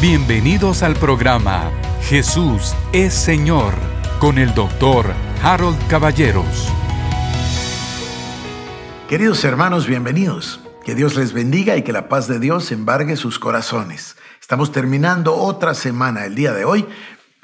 Bienvenidos al programa Jesús es Señor con el doctor Harold Caballeros. Queridos hermanos, bienvenidos. Que Dios les bendiga y que la paz de Dios embargue sus corazones. Estamos terminando otra semana el día de hoy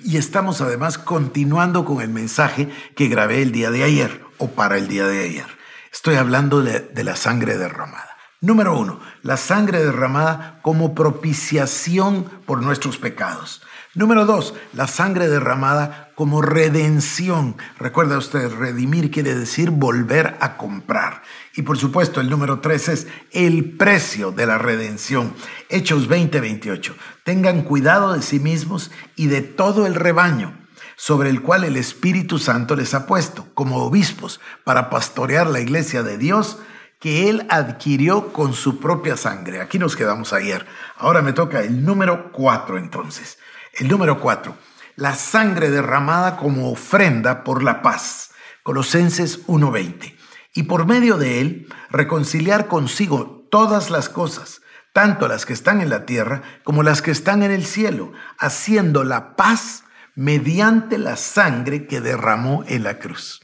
y estamos además continuando con el mensaje que grabé el día de ayer o para el día de ayer. Estoy hablando de, la sangre derramada. Número uno, la sangre derramada como propiciación por nuestros pecados. Número dos, la sangre derramada como redención. Recuerda usted, redimir quiere decir volver a comprar. Y por supuesto, el número tres es el precio de la redención. Hechos 20, 28. Tengan cuidado de sí mismos y de todo el rebaño sobre el cual el Espíritu Santo les ha puesto como obispos para pastorear la iglesia de Dios que él adquirió con su propia sangre. Aquí nos quedamos ayer. Ahora me toca el número cuatro entonces. El número cuatro, la sangre derramada como ofrenda por la paz. Colosenses 1.20. Y por medio de él reconciliar consigo todas las cosas, tanto las que están en la tierra como las que están en el cielo, haciendo la paz mediante la sangre que derramó en la cruz.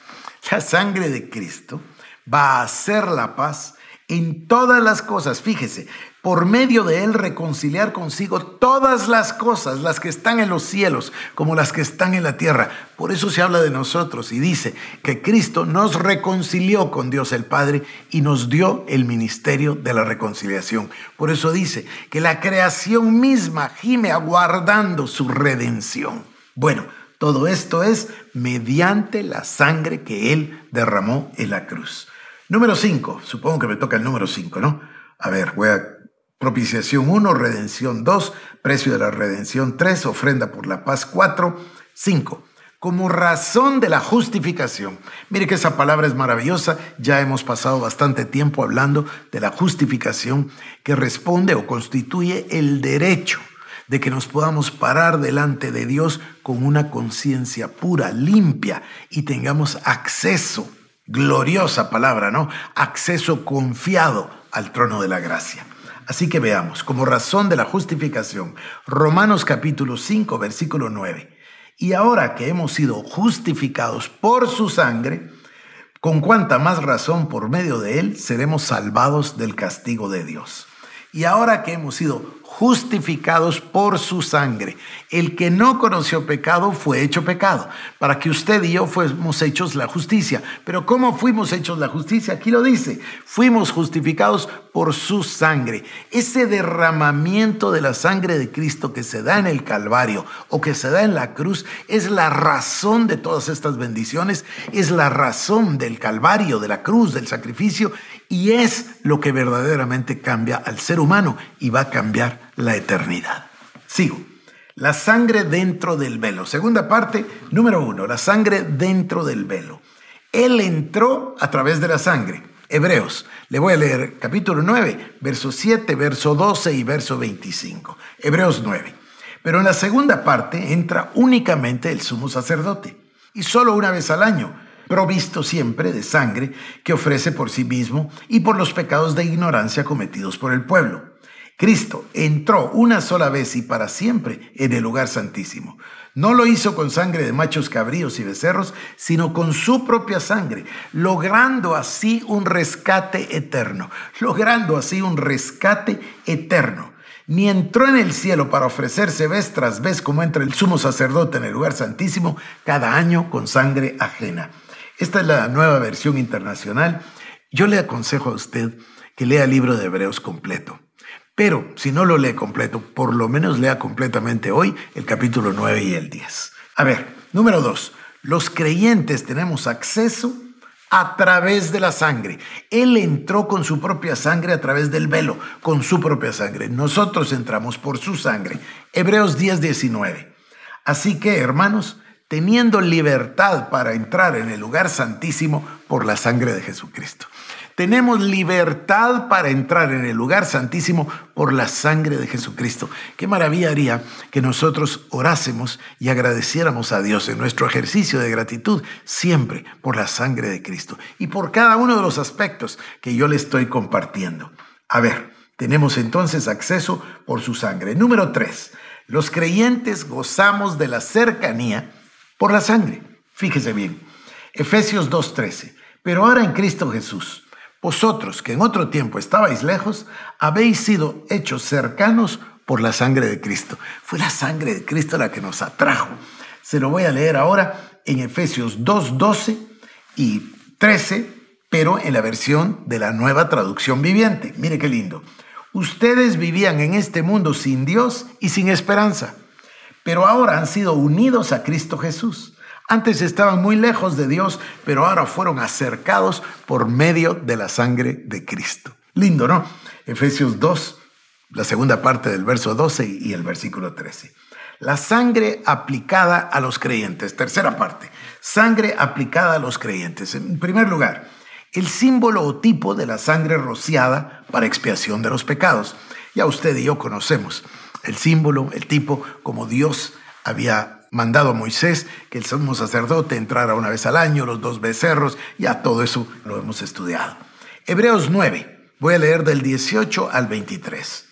La sangre de Cristo va a hacer la paz en todas las cosas. Fíjese, por medio de él reconciliar consigo todas las cosas, las que están en los cielos como las que están en la tierra. Por eso se habla de nosotros y dice que Cristo nos reconcilió con Dios el Padre y nos dio el ministerio de la reconciliación. Por eso dice que la creación misma gime aguardando su redención. Bueno, todo esto es mediante la sangre que Él derramó en la cruz. Número 5, supongo que me toca el número 5, ¿no? A ver, voy a propiciación 1, redención 2, precio de la redención 3, ofrenda por la paz 4, 5. Como razón de la justificación. Mire que esa palabra es maravillosa. Ya hemos pasado bastante tiempo hablando de la justificación que responde o constituye el derecho de que nos podamos parar delante de Dios con una conciencia pura, limpia y tengamos acceso gloriosa palabra, ¿no? Acceso confiado al trono de la gracia. Así que veamos, como razón de la justificación, Romanos capítulo 5, versículo 9. Y ahora que hemos sido justificados por su sangre, con cuánta más razón por medio de él seremos salvados del castigo de Dios. Y ahora que hemos sido justificados por su sangre. El que no conoció pecado fue hecho pecado, para que usted y yo fuéramos hechos la justicia. Pero ¿cómo fuimos hechos la justicia? Aquí lo dice, fuimos justificados por su sangre. Ese derramamiento de la sangre de Cristo que se da en el Calvario o que se da en la cruz es la razón de todas estas bendiciones, es la razón del Calvario, de la cruz, del sacrificio y es lo que verdaderamente cambia al ser humano y va a cambiar la eternidad. Sigo. La sangre dentro del velo. Segunda parte, número uno, la sangre dentro del velo. Él entró a través de la sangre. Hebreos, le voy a leer capítulo 9, verso 7, verso 12 y verso 25. Hebreos 9. Pero en la segunda parte entra únicamente el sumo sacerdote, y solo una vez al año, provisto siempre de sangre que ofrece por sí mismo y por los pecados de ignorancia cometidos por el pueblo Cristo entró una sola vez y para siempre en el lugar santísimo. No lo hizo con sangre de machos cabríos y becerros, sino con su propia sangre, logrando así un rescate eterno, logrando así un rescate eterno. Ni entró en el cielo para ofrecerse vez tras vez como entra el sumo sacerdote en el lugar santísimo cada año con sangre ajena. Esta es la nueva versión internacional. Yo le aconsejo a usted que lea el libro de Hebreos completo. Pero si no lo lee completo, por lo menos lea completamente hoy el capítulo 9 y el 10. A ver, número 2. Los creyentes tenemos acceso a través de la sangre. Él entró con su propia sangre a través del velo, con su propia sangre. Nosotros entramos por su sangre. Hebreos 10, 19. Así que, hermanos, teniendo libertad para entrar en el lugar santísimo por la sangre de Jesucristo. Tenemos libertad para entrar en el lugar santísimo por la sangre de Jesucristo. Qué maravilla haría que nosotros orásemos y agradeciéramos a Dios en nuestro ejercicio de gratitud siempre por la sangre de Cristo y por cada uno de los aspectos que yo le estoy compartiendo. A ver, tenemos entonces acceso por su sangre. Número tres, Los creyentes gozamos de la cercanía por la sangre. Fíjese bien, Efesios 2.13. Pero ahora en Cristo Jesús, vosotros que en otro tiempo estabais lejos, habéis sido hechos cercanos por la sangre de Cristo. Fue la sangre de Cristo la que nos atrajo. Se lo voy a leer ahora en Efesios 2.12 y 13, pero en la versión de la nueva traducción viviente. Mire qué lindo. Ustedes vivían en este mundo sin Dios y sin esperanza, pero ahora han sido unidos a Cristo Jesús. Antes estaban muy lejos de Dios, pero ahora fueron acercados por medio de la sangre de Cristo. Lindo, ¿no? Efesios 2, la segunda parte del verso 12 y el versículo 13. La sangre aplicada a los creyentes. Tercera parte. Sangre aplicada a los creyentes. En primer lugar, el símbolo o tipo de la sangre rociada para expiación de los pecados. Ya usted y yo conocemos el símbolo, el tipo, como Dios había mandado a Moisés que el sumo sacerdote entrara una vez al año, los dos becerros, ya todo eso lo hemos estudiado. Hebreos 9, voy a leer del 18 al 23.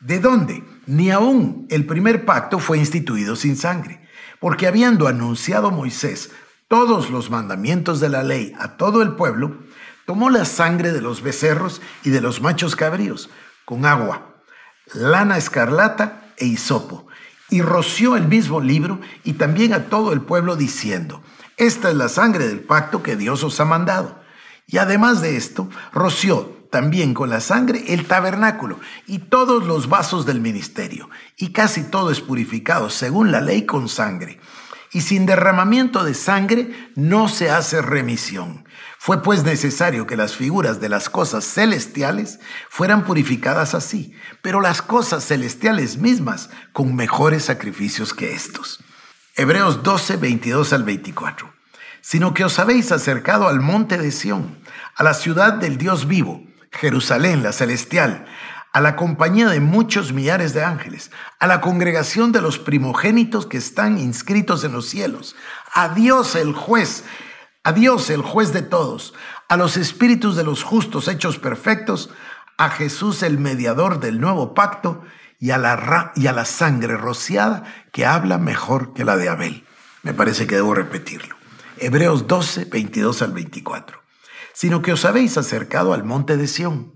¿De dónde? Ni aún el primer pacto fue instituido sin sangre, porque habiendo anunciado Moisés todos los mandamientos de la ley a todo el pueblo, tomó la sangre de los becerros y de los machos cabríos con agua, lana escarlata e hisopo, y roció el mismo libro y también a todo el pueblo diciendo, esta es la sangre del pacto que Dios os ha mandado. Y además de esto, roció también con la sangre el tabernáculo y todos los vasos del ministerio, y casi todo es purificado según la ley con sangre. Y sin derramamiento de sangre no se hace remisión. Fue pues necesario que las figuras de las cosas celestiales fueran purificadas así, pero las cosas celestiales mismas con mejores sacrificios que estos. Hebreos 12, 22 al 24. Sino que os habéis acercado al monte de Sión, a la ciudad del Dios vivo, Jerusalén, la celestial, a la compañía de muchos millares de ángeles, a la congregación de los primogénitos que están inscritos en los cielos, a Dios el juez, a Dios el juez de todos, a los espíritus de los justos hechos perfectos, a Jesús el mediador del nuevo pacto y a la, y a la sangre rociada que habla mejor que la de Abel. Me parece que debo repetirlo. Hebreos 12, 22 al 24 sino que os habéis acercado al monte de Sión,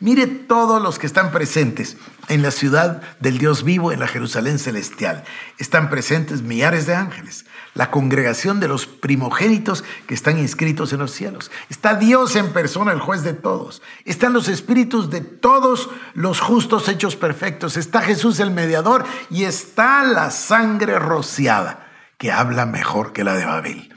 Mire todos los que están presentes en la ciudad del Dios vivo, en la Jerusalén celestial. Están presentes millares de ángeles, la congregación de los primogénitos que están inscritos en los cielos. Está Dios en persona, el juez de todos. Están los espíritus de todos los justos hechos perfectos. Está Jesús el mediador y está la sangre rociada, que habla mejor que la de Babel.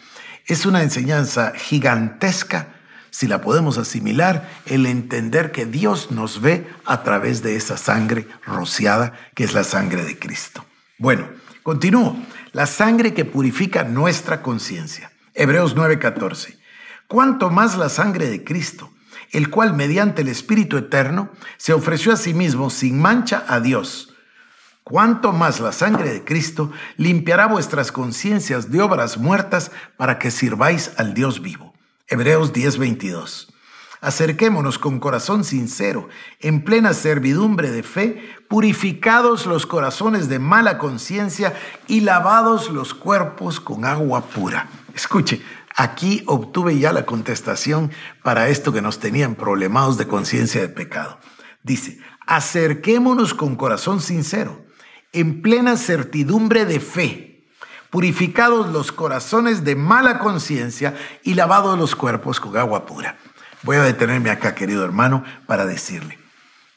Es una enseñanza gigantesca si la podemos asimilar, el entender que Dios nos ve a través de esa sangre rociada que es la sangre de Cristo. Bueno, continúo. La sangre que purifica nuestra conciencia. Hebreos 9:14. Cuanto más la sangre de Cristo, el cual mediante el Espíritu Eterno se ofreció a sí mismo sin mancha a Dios. Cuanto más la sangre de Cristo limpiará vuestras conciencias de obras muertas para que sirváis al Dios vivo. Hebreos 10:22. Acerquémonos con corazón sincero, en plena servidumbre de fe, purificados los corazones de mala conciencia y lavados los cuerpos con agua pura. Escuche, aquí obtuve ya la contestación para esto que nos tenían problemados de conciencia de pecado. Dice, acerquémonos con corazón sincero, en plena certidumbre de fe purificados los corazones de mala conciencia y lavados los cuerpos con agua pura. Voy a detenerme acá, querido hermano, para decirle,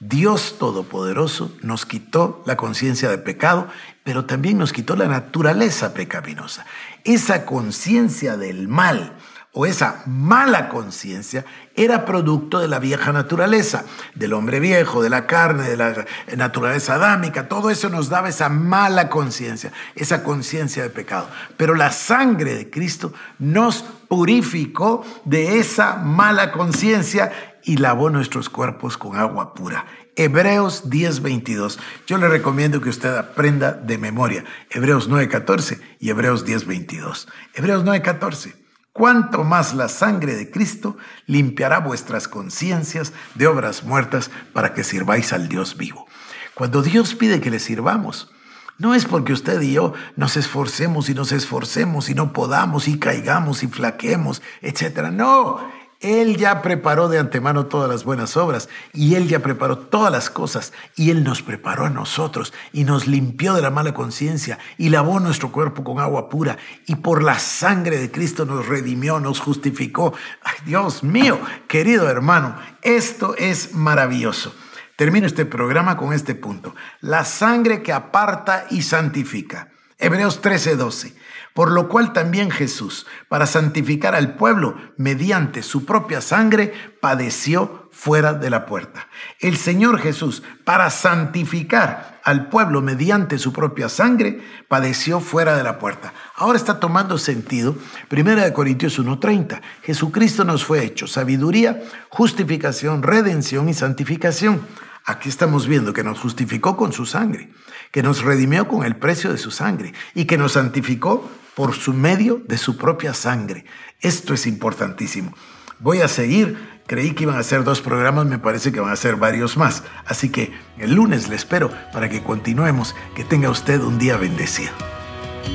Dios Todopoderoso nos quitó la conciencia de pecado, pero también nos quitó la naturaleza pecaminosa. Esa conciencia del mal o esa mala conciencia era producto de la vieja naturaleza, del hombre viejo, de la carne, de la naturaleza adámica. Todo eso nos daba esa mala conciencia, esa conciencia de pecado. Pero la sangre de Cristo nos purificó de esa mala conciencia y lavó nuestros cuerpos con agua pura. Hebreos 10:22. Yo le recomiendo que usted aprenda de memoria Hebreos 9:14 y Hebreos 10:22. Hebreos 9:14. Cuanto más la sangre de Cristo limpiará vuestras conciencias de obras muertas para que sirváis al Dios vivo. Cuando Dios pide que le sirvamos, no es porque usted y yo nos esforcemos y nos esforcemos y no podamos y caigamos y flaquemos, etc. No, él ya preparó de antemano todas las buenas obras y Él ya preparó todas las cosas y Él nos preparó a nosotros y nos limpió de la mala conciencia y lavó nuestro cuerpo con agua pura y por la sangre de Cristo nos redimió, nos justificó. Ay, Dios mío, querido hermano, esto es maravilloso. Termino este programa con este punto. La sangre que aparta y santifica. Hebreos 13:12 por lo cual también Jesús, para santificar al pueblo mediante su propia sangre, padeció fuera de la puerta. El Señor Jesús, para santificar al pueblo mediante su propia sangre, padeció fuera de la puerta. Ahora está tomando sentido 1 Corintios 1:30. Jesucristo nos fue hecho sabiduría, justificación, redención y santificación. Aquí estamos viendo que nos justificó con su sangre, que nos redimió con el precio de su sangre y que nos santificó por su medio de su propia sangre. Esto es importantísimo. Voy a seguir. Creí que iban a ser dos programas, me parece que van a ser varios más. Así que el lunes le espero para que continuemos. Que tenga usted un día bendecido.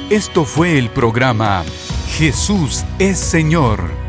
Esto fue el programa Jesús es Señor